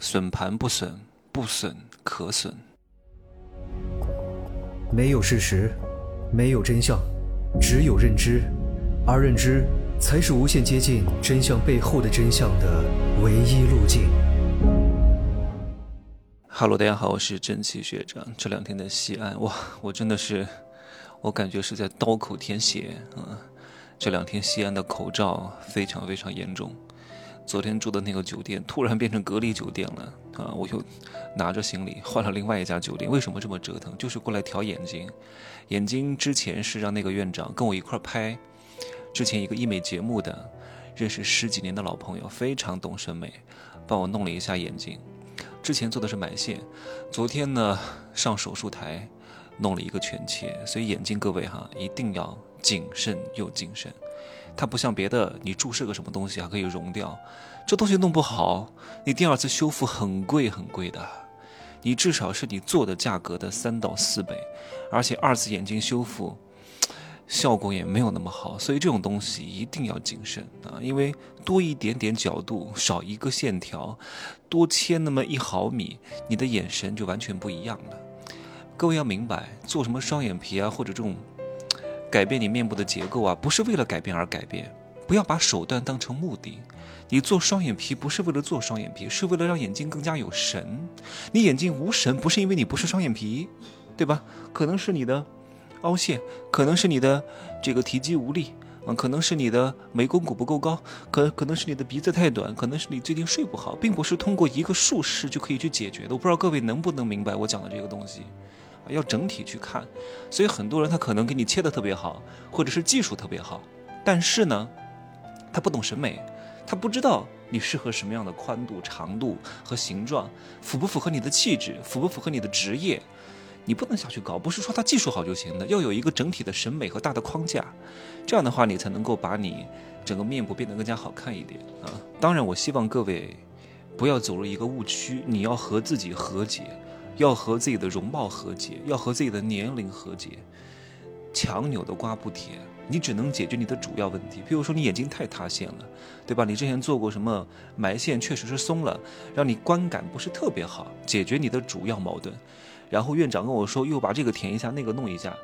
损盘不损，不损可损。没有事实，没有真相，只有认知，而认知才是无限接近真相背后的真相的唯一路径。哈喽，大家好，我是蒸汽学长。这两天的西安，哇，我真的是，我感觉是在刀口舔血啊！这两天西安的口罩非常非常严重。昨天住的那个酒店突然变成隔离酒店了啊！我又拿着行李换了另外一家酒店。为什么这么折腾？就是过来调眼睛。眼睛之前是让那个院长跟我一块拍之前一个医美节目的，认识十几年的老朋友，非常懂审美，帮我弄了一下眼睛。之前做的是埋线，昨天呢上手术台弄了一个全切，所以眼睛各位哈一定要谨慎又谨慎。它不像别的，你注射个什么东西还可以溶掉，这东西弄不好，你第二次修复很贵很贵的，你至少是你做的价格的三到四倍，而且二次眼睛修复效果也没有那么好，所以这种东西一定要谨慎啊，因为多一点点角度，少一个线条，多切那么一毫米，你的眼神就完全不一样了。各位要明白，做什么双眼皮啊，或者这种。改变你面部的结构啊，不是为了改变而改变，不要把手段当成目的。你做双眼皮不是为了做双眼皮，是为了让眼睛更加有神。你眼睛无神，不是因为你不是双眼皮，对吧？可能是你的凹陷，可能是你的这个提肌无力，啊，可能是你的眉弓骨不够高，可可能是你的鼻子太短，可能是你最近睡不好，并不是通过一个术式就可以去解决的。我不知道各位能不能明白我讲的这个东西。要整体去看，所以很多人他可能给你切的特别好，或者是技术特别好，但是呢，他不懂审美，他不知道你适合什么样的宽度、长度和形状，符不符合你的气质，符不符合你的职业，你不能下去搞。不是说他技术好就行的，要有一个整体的审美和大的框架，这样的话你才能够把你整个面部变得更加好看一点啊。当然，我希望各位不要走入一个误区，你要和自己和解。要和自己的容貌和解，要和自己的年龄和解。强扭的瓜不甜，你只能解决你的主要问题。比如说你眼睛太塌陷了，对吧？你之前做过什么埋线，确实是松了，让你观感不是特别好。解决你的主要矛盾。然后院长跟我说，又把这个填一下，那个弄一下，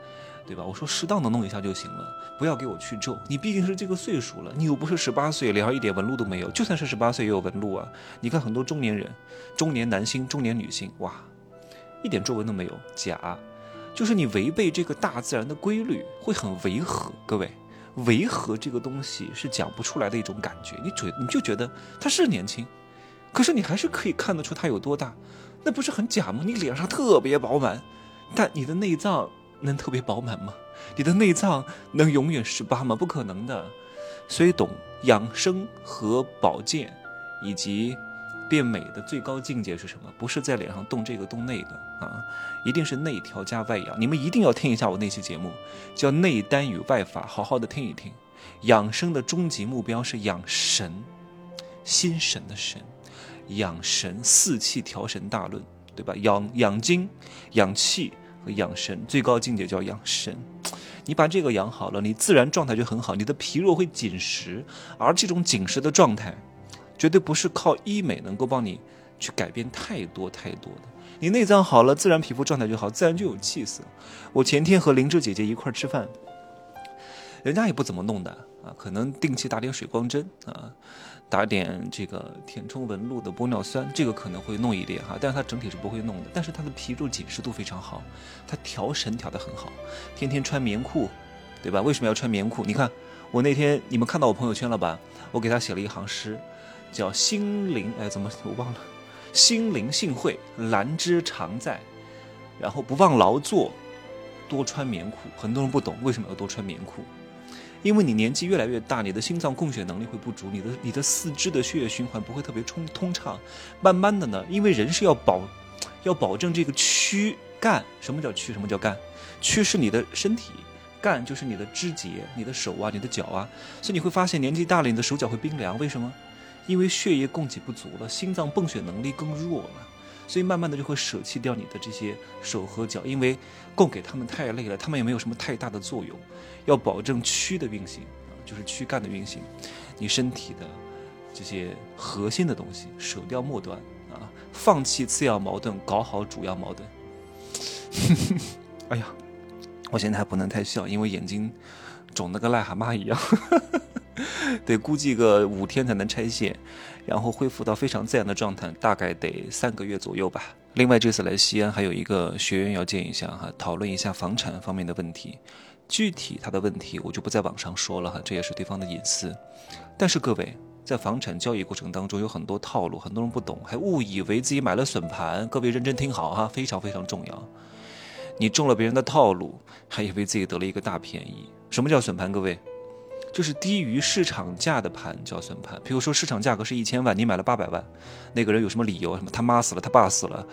对吧？我说适当的弄一下就行了，不要给我去皱。你毕竟是这个岁数了，你又不是十八岁，脸上一点纹路都没有。就算是十八岁也有纹路啊。你看很多中年人、中年男性、中年女性，哇。一点皱纹都没有，假，就是你违背这个大自然的规律，会很违和。各位，违和这个东西是讲不出来的一种感觉。你觉你就觉得他是年轻，可是你还是可以看得出他有多大，那不是很假吗？你脸上特别饱满，但你的内脏能特别饱满吗？你的内脏能永远十八吗？不可能的。所以懂养生和保健，以及。变美的最高境界是什么？不是在脸上动这个动那个啊，一定是内调加外养。你们一定要听一下我那期节目，叫《内丹与外法》，好好的听一听。养生的终极目标是养神，心神的神，养神四气调神大论，对吧？养养精、养气和养神，最高境界叫养神。你把这个养好了，你自然状态就很好，你的皮肉会紧实，而这种紧实的状态。绝对不是靠医美能够帮你去改变太多太多的。你内脏好了，自然皮肤状态就好，自然就有气色。我前天和灵芝姐姐一块吃饭，人家也不怎么弄的啊，可能定期打点水光针啊，打点这个填充纹路的玻尿酸，这个可能会弄一点哈，但是它整体是不会弄的。但是它的皮肉紧实度非常好，它调神调得很好，天天穿棉裤，对吧？为什么要穿棉裤？你看我那天你们看到我朋友圈了吧？我给他写了一行诗。叫心灵，哎，怎么我忘了？心灵幸会，兰芝常在，然后不忘劳作，多穿棉裤。很多人不懂为什么要多穿棉裤，因为你年纪越来越大，你的心脏供血能力会不足，你的你的四肢的血液循环不会特别通通畅。慢慢的呢，因为人是要保，要保证这个躯干。什么叫躯？什么叫干？躯是你的身体，干就是你的肢节，你的手啊，你的脚啊。所以你会发现年纪大了，你的手脚会冰凉。为什么？因为血液供给不足了，心脏泵血能力更弱了，所以慢慢的就会舍弃掉你的这些手和脚，因为供给他们太累了，他们也没有什么太大的作用。要保证躯的运行啊，就是躯干的运行，你身体的这些核心的东西舍掉末端啊，放弃次要矛盾，搞好主要矛盾。哎呀，我现在还不能太笑，因为眼睛肿得跟癞蛤蟆一样。得估计个五天才能拆线，然后恢复到非常自然的状态，大概得三个月左右吧。另外，这次来西安还有一个学员要见一下哈，讨论一下房产方面的问题。具体他的问题我就不在网上说了哈，这也是对方的隐私。但是各位，在房产交易过程当中有很多套路，很多人不懂，还误以为自己买了笋盘。各位认真听好哈，非常非常重要。你中了别人的套路，还以为自己得了一个大便宜。什么叫笋盘？各位？就是低于市场价的盘叫损盘，比如说市场价格是一千万，你买了八百万，那个人有什么理由？什么他妈死了，他爸死了，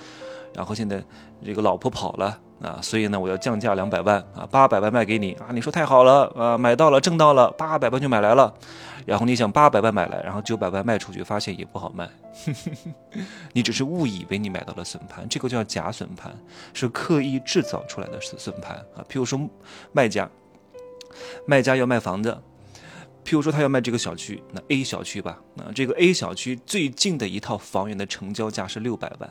然后现在这个老婆跑了啊，所以呢我要降价两百万啊，八百万卖给你啊，你说太好了啊，买到了，挣到了，八百万就买来了，然后你想八百万买来，然后九百万卖出去，发现也不好卖，你只是误以为你买到了损盘，这个叫假损盘，是刻意制造出来的损损盘啊。譬如说卖家，卖家要卖房子。譬如说，他要卖这个小区，那 A 小区吧，那这个 A 小区最近的一套房源的成交价是六百万，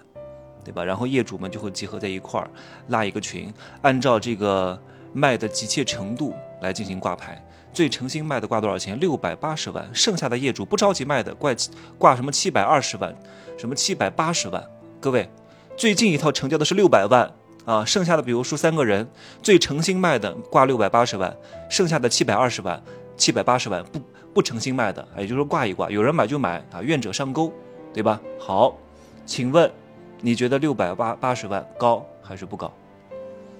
对吧？然后业主们就会集合在一块儿，拉一个群，按照这个卖的急切程度来进行挂牌。最诚心卖的挂多少钱？六百八十万。剩下的业主不着急卖的，挂挂什么七百二十万，什么七百八十万。各位，最近一套成交的是六百万啊，剩下的比如说三个人最诚心卖的挂六百八十万，剩下的七百二十万。七百八十万不不诚心卖的，也就是说挂一挂，有人买就买啊，愿者上钩，对吧？好，请问你觉得六百八八十万高还是不高？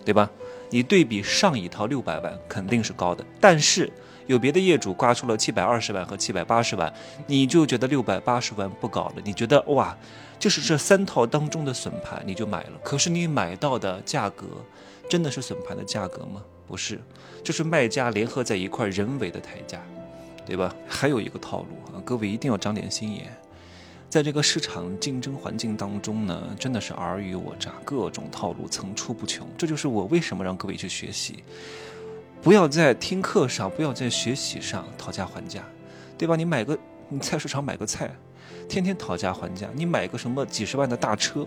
对吧？你对比上一套六百万肯定是高的，但是有别的业主挂出了七百二十万和七百八十万，你就觉得六百八十万不高了，你觉得哇，就是这三套当中的损盘你就买了，可是你买到的价格真的是损盘的价格吗？不是，就是卖家联合在一块人为的抬价，对吧？还有一个套路啊，各位一定要长点心眼。在这个市场竞争环境当中呢，真的是尔虞我诈，各种套路层出不穷。这就是我为什么让各位去学习，不要在听课上，不要在学习上讨价还价，对吧？你买个你菜市场买个菜，天天讨价还价；你买个什么几十万的大车，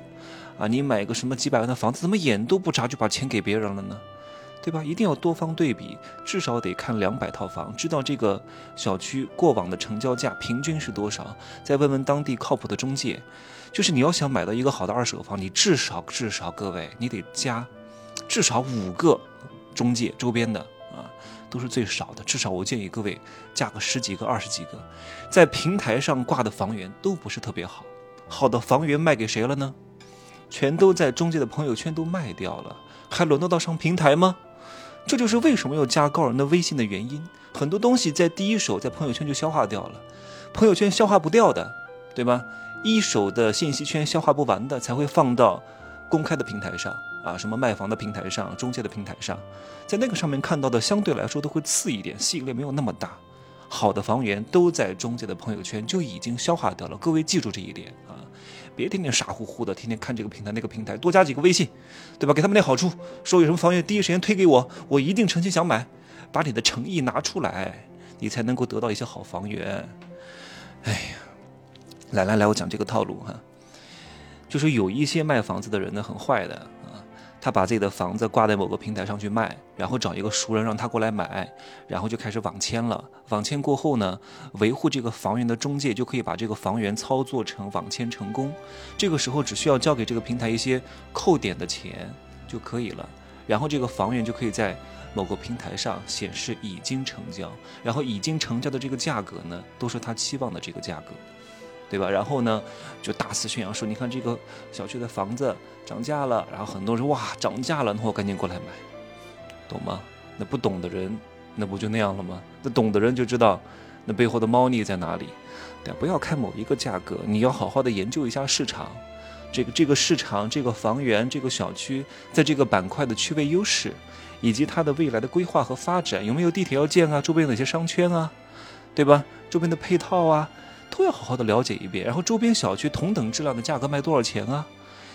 啊，你买个什么几百万的房子，怎么眼都不眨就把钱给别人了呢？对吧？一定要多方对比，至少得看两百套房，知道这个小区过往的成交价平均是多少。再问问当地靠谱的中介，就是你要想买到一个好的二手房，你至少至少各位，你得加至少五个中介周边的啊，都是最少的。至少我建议各位加个十几个、二十几个，在平台上挂的房源都不是特别好，好的房源卖给谁了呢？全都在中介的朋友圈都卖掉了，还轮得到上平台吗？这就是为什么要加高人的微信的原因。很多东西在第一手在朋友圈就消化掉了，朋友圈消化不掉的，对吧？一手的信息圈消化不完的，才会放到公开的平台上啊，什么卖房的平台上、中介的平台上，在那个上面看到的相对来说都会次一点，吸引力没有那么大。好的房源都在中介的朋友圈就已经消化掉了，各位记住这一点啊。别天天傻乎乎的，天天看这个平台那个平台，多加几个微信，对吧？给他们点好处，说有什么房源第一时间推给我，我一定诚心想买，把你的诚意拿出来，你才能够得到一些好房源。哎呀，来来来，我讲这个套路哈，就是有一些卖房子的人呢，很坏的。他把自己的房子挂在某个平台上去卖，然后找一个熟人让他过来买，然后就开始网签了。网签过后呢，维护这个房源的中介就可以把这个房源操作成网签成功。这个时候只需要交给这个平台一些扣点的钱就可以了，然后这个房源就可以在某个平台上显示已经成交，然后已经成交的这个价格呢，都是他期望的这个价格。对吧？然后呢，就大肆宣扬说，你看这个小区的房子涨价了，然后很多人哇涨价了，那我赶紧过来买，懂吗？那不懂的人，那不就那样了吗？那懂的人就知道，那背后的猫腻在哪里。对，不要看某一个价格，你要好好的研究一下市场，这个这个市场，这个房源，这个小区，在这个板块的区位优势，以及它的未来的规划和发展，有没有地铁要建啊？周边有哪些商圈啊？对吧？周边的配套啊？都要好好的了解一遍，然后周边小区同等质量的价格卖多少钱啊？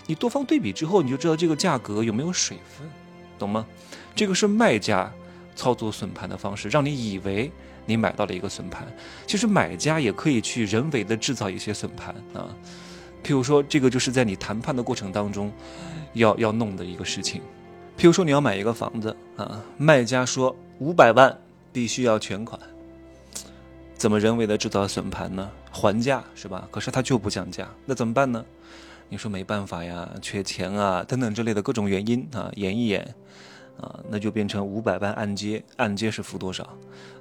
你多方对比之后，你就知道这个价格有没有水分，懂吗？这个是卖家操作损盘的方式，让你以为你买到了一个损盘，其实买家也可以去人为的制造一些损盘啊。譬如说，这个就是在你谈判的过程当中，要要弄的一个事情。譬如说，你要买一个房子啊，卖家说五百万必须要全款，怎么人为的制造损盘呢？还价是吧？可是他就不降价，那怎么办呢？你说没办法呀，缺钱啊，等等之类的各种原因啊，演一演。啊，那就变成五百万按揭，按揭是付多少，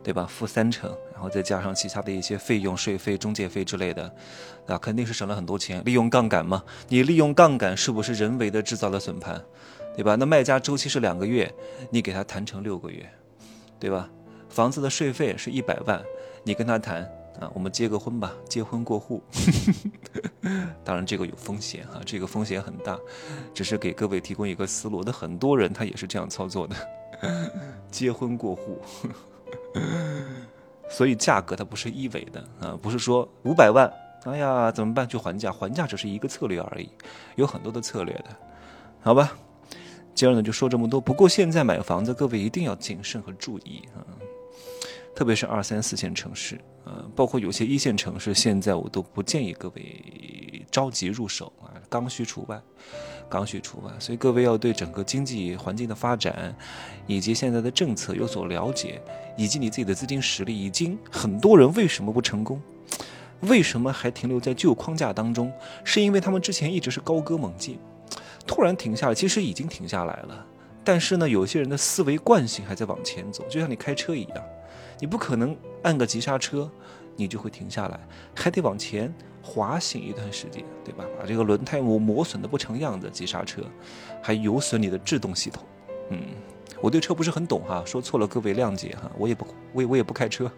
对吧？付三成，然后再加上其他的一些费用、税费、中介费之类的，那肯定是省了很多钱。利用杠杆嘛，你利用杠杆是不是人为的制造了损盘，对吧？那卖家周期是两个月，你给他谈成六个月，对吧？房子的税费是一百万，你跟他谈。啊，我们结个婚吧，结婚过户。当然这个有风险哈，这个风险很大，只是给各位提供一个思路。那很多人他也是这样操作的，结婚过户。所以价格它不是一维的啊，不是说五百万，哎呀怎么办去还价，还价只是一个策略而已，有很多的策略的，好吧？今儿呢就说这么多。不过现在买房子，各位一定要谨慎和注意啊。特别是二三四线城市，呃，包括有些一线城市，现在我都不建议各位着急入手啊，刚需除外，刚需除外。所以各位要对整个经济环境的发展，以及现在的政策有所了解，以及你自己的资金实力。已经很多人为什么不成功？为什么还停留在旧框架当中？是因为他们之前一直是高歌猛进，突然停下来，其实已经停下来了。但是呢，有些人的思维惯性还在往前走，就像你开车一样。你不可能按个急刹车，你就会停下来，还得往前滑行一段时间，对吧？把这个轮胎磨磨损的不成样子，急刹车，还有损你的制动系统。嗯，我对车不是很懂哈，说错了各位谅解哈，我也不我也我也不开车，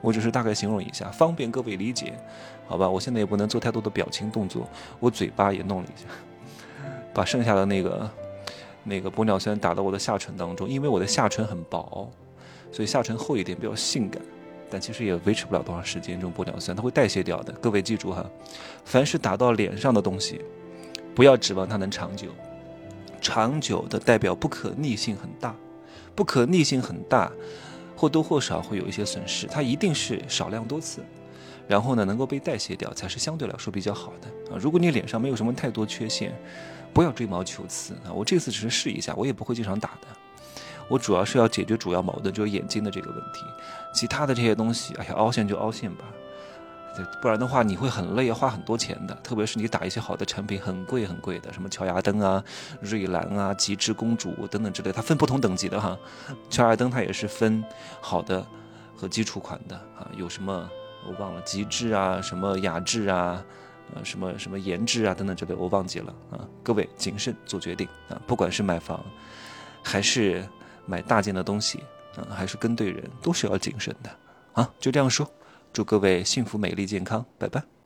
我只是大概形容一下，方便各位理解，好吧？我现在也不能做太多的表情动作，我嘴巴也弄了一下，把剩下的那个那个玻尿酸打到我的下唇当中，因为我的下唇很薄。所以下唇厚一点比较性感，但其实也维持不了多长时间。这种玻尿酸它会代谢掉的。各位记住哈，凡是打到脸上的东西，不要指望它能长久。长久的代表不可逆性很大，不可逆性很大，或多或少会有一些损失。它一定是少量多次，然后呢能够被代谢掉，才是相对来说比较好的啊。如果你脸上没有什么太多缺陷，不要追毛求疵啊。我这次只是试一下，我也不会经常打的。我主要是要解决主要矛盾，就是眼睛的这个问题。其他的这些东西，哎呀，凹陷就凹陷吧，不然的话你会很累，要花很多钱的。特别是你打一些好的产品，很贵很贵的，什么乔牙灯啊、瑞兰啊、极致公主等等之类，它分不同等级的哈。乔牙灯它也是分好的和基础款的啊，有什么我忘了，极致啊、什么雅致啊、呃什么什么颜值啊等等之类，我忘记了啊。各位谨慎做决定啊，不管是买房还是。买大件的东西，嗯，还是跟对人，都是要谨慎的，啊，就这样说，祝各位幸福、美丽、健康，拜拜。